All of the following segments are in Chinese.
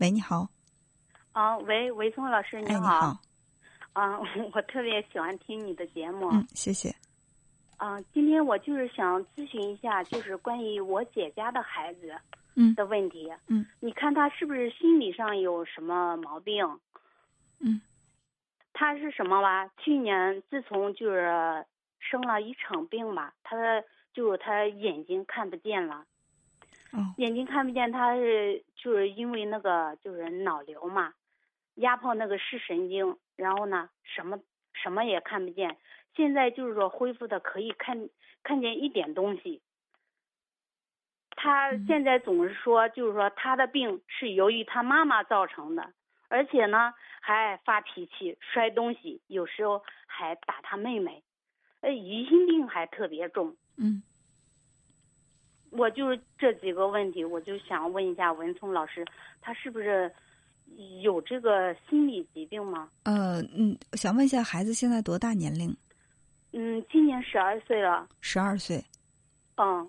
喂，你好。啊，喂，维松老师，哎，你好。啊，我特别喜欢听你的节目。嗯，谢谢。啊，今天我就是想咨询一下，就是关于我姐家的孩子，嗯的问题。嗯，你看他是不是心理上有什么毛病？嗯，他是什么吧？去年自从就是生了一场病吧，他就他眼睛看不见了。哦，眼睛看不见，他是就是因为那个就是脑瘤嘛，压迫那个视神经，然后呢，什么什么也看不见。现在就是说恢复的可以看看见一点东西。他现在总是说，就是说他的病是由于他妈妈造成的，而且呢还发脾气、摔东西，有时候还打他妹妹，呃，疑心病还特别重。嗯。我就是这几个问题，我就想问一下文聪老师，他是不是有这个心理疾病吗？呃，嗯，想问一下，孩子现在多大年龄？嗯，今年十二岁了。十二岁。嗯。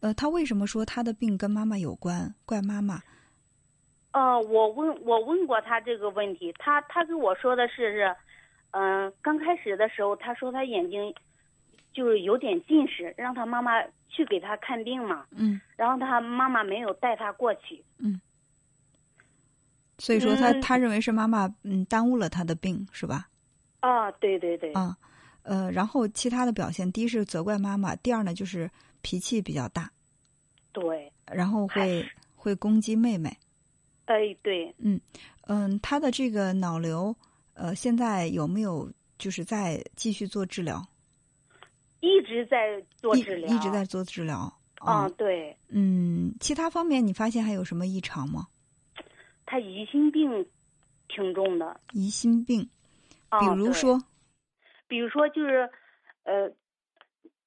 呃，他为什么说他的病跟妈妈有关？怪妈妈？呃，我问，我问过他这个问题，他他跟我说的是是，嗯、刚开始的时候，他说他眼睛就是有点近视，让他妈妈去给他看病嘛。嗯。然后他妈妈没有带他过去。嗯。所以说他，嗯他认为是妈妈嗯耽误了他的病，是吧？啊，对对对。啊，呃，然后其他的表现，第一是责怪妈妈，第二呢就是脾气比较大，对。然后会会攻击妹妹。哎，对。嗯嗯，他的这个脑瘤，呃，现在有没有就是在继续做治疗？一直在做治疗，一一直在做治疗。啊，对。嗯，其他方面你发现还有什么异常吗？他疑心病挺重的。疑心病，啊比如说，比如说就是，呃，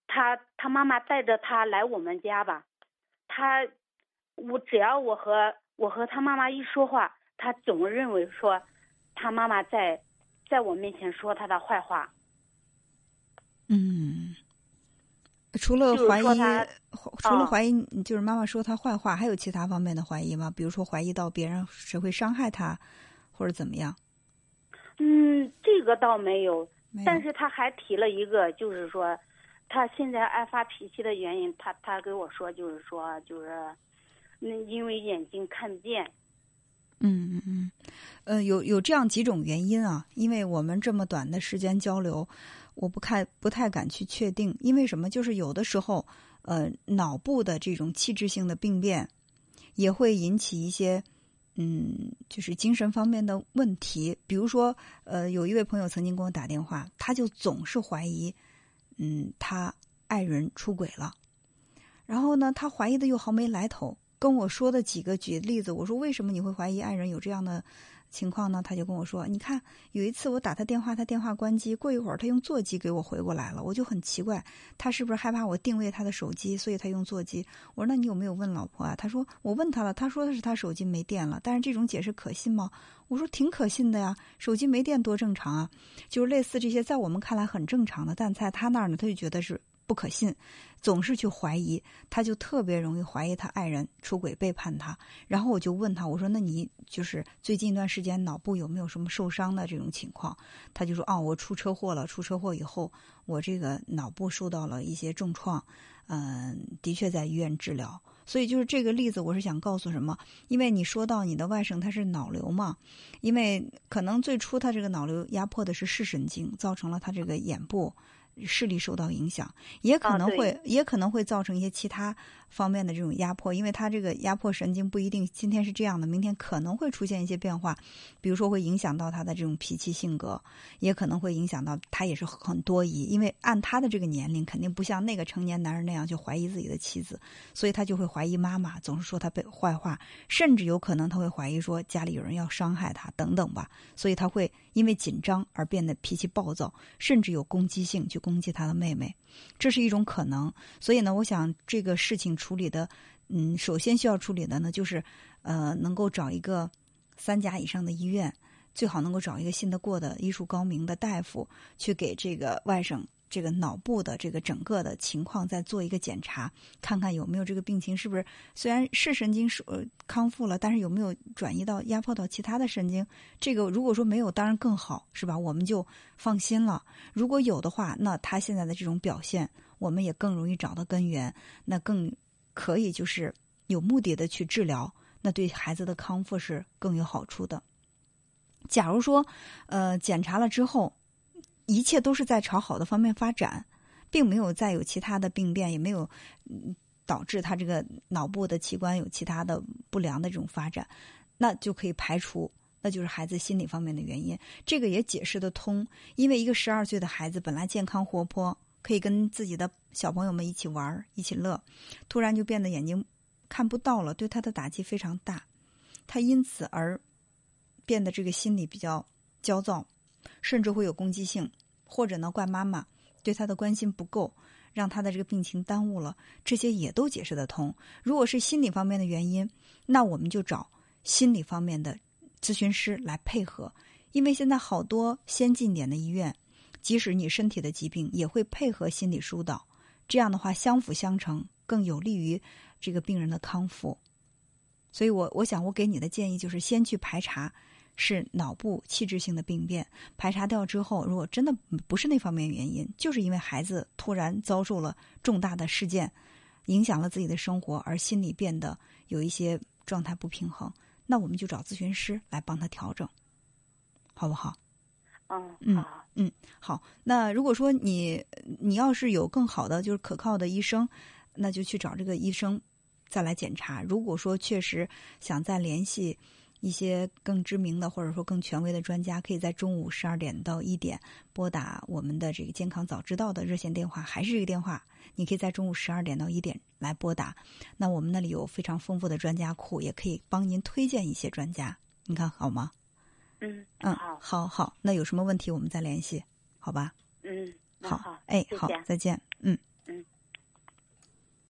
他他妈妈带着他来我们家吧，他我只要我和我和他妈妈一说话，他总认为说他妈妈在在我面前说他的坏话。嗯，除了怀疑，他除了啊怀疑，就是妈妈说他坏话，还有其他方面的怀疑吗？比如说怀疑到别人谁会伤害他，或者怎么样？嗯，这个倒没有，没有但是他还提了一个，就是说他现在爱发脾气的原因，他他给我说就是说就是，那，因为眼睛看不见。嗯嗯嗯，呃，有有这样几种原因啊，因为我们这么短的时间交流，我不看不太敢去确定，因为什么？就是有的时候，呃，脑部的这种器质性的病变，也会引起一些，嗯，就是精神方面的问题。比如说，呃，有一位朋友曾经给我打电话，他就总是怀疑，嗯，他爱人出轨了，然后呢，他怀疑的又毫没来头。跟我说的几个举例子，我说为什么你会怀疑爱人有这样的情况呢？他就跟我说，你看有一次我打他电话，他电话关机，过一会儿他用座机给我回过来了，我就很奇怪，他是不是害怕我定位他的手机，所以他用座机？我说那你有没有问老婆啊？他说我问他了，他说的是他手机没电了，但是这种解释可信吗？我说挺可信的呀，手机没电多正常啊，就是类似这些在我们看来很正常的，但在他那儿呢，他就觉得是。不可信，总是去怀疑，他就特别容易怀疑他爱人出轨背叛他。然后我就问他，我说：“那你就是最近一段时间脑部有没有什么受伤的这种情况？”他就说：“哦，我出车祸了，出车祸以后，我这个脑部受到了一些重创，嗯、的确在医院治疗。所以就是这个例子，我是想告诉什么？因为你说到你的外甥他是脑瘤嘛，因为可能最初他这个脑瘤压迫的是视神经，造成了他这个眼部。”视力受到影响，也可能会、啊、也可能会造成一些其他方面的这种压迫，因为它这个压迫神经不一定今天是这样的，明天可能会出现一些变化，比如说会影响到他的这种脾气性格，也可能会影响到他也是很多疑，因为按他的这个年龄，肯定不像那个成年男人那样去怀疑自己的妻子，所以他就会怀疑妈妈，总是说他被坏话，甚至有可能他会怀疑说家里有人要伤害他等等吧，所以他会因为紧张而变得脾气暴躁，甚至有攻击性去。攻击他的妹妹，这是一种可能。所以呢，我想这个事情处理的，嗯，首先需要处理的呢，就是呃，能够找一个三甲以上的医院，最好能够找一个信得过的、医术高明的大夫，去给这个外甥这个脑部的这个整个的情况再做一个检查，看看有没有这个病情是不是虽然是神经是康复了，但是有没有转移到压迫到其他的神经？这个如果说没有，当然更好，是吧？我们就放心了。如果有的话，那他现在的这种表现，我们也更容易找到根源，那更可以就是有目的的去治疗，那对孩子的康复是更有好处的。假如说，呃，检查了之后。一切都是在朝好的方面发展，并没有再有其他的病变，也没有导致他这个脑部的器官有其他的不良的这种发展，那就可以排除，那就是孩子心理方面的原因。这个也解释得通，因为一个十二岁的孩子本来健康活泼，可以跟自己的小朋友们一起玩一起乐，突然就变得眼睛看不到了，对他的打击非常大，他因此而变得这个心理比较焦躁。甚至会有攻击性，或者呢怪妈妈对他的关心不够，让他的这个病情耽误了，这些也都解释得通。如果是心理方面的原因，那我们就找心理方面的咨询师来配合，因为现在好多先进点的医院，即使你身体的疾病也会配合心理疏导，这样的话相辅相成，更有利于这个病人的康复。所以我我想我给你的建议就是先去排查。是脑部器质性的病变，排查掉之后，如果真的不是那方面原因，就是因为孩子突然遭受了重大的事件，影响了自己的生活，而心里变得有一些状态不平衡，那我们就找咨询师来帮他调整，好不好？嗯嗯嗯，好。那如果说你你要是有更好的就是可靠的医生，那就去找这个医生再来检查。如果说确实想再联系。一些更知名的或者说更权威的专家，可以在中午十二点到一点拨打我们的这个健康早知道的热线电话，还是这个电话，你可以在中午十二点到一点来拨打。那我们那里有非常丰富的专家库，也可以帮您推荐一些专家，你看好吗？嗯嗯，好，好，好。那有什么问题我们再联系，好吧？嗯，好，好，哎，好，再见，嗯。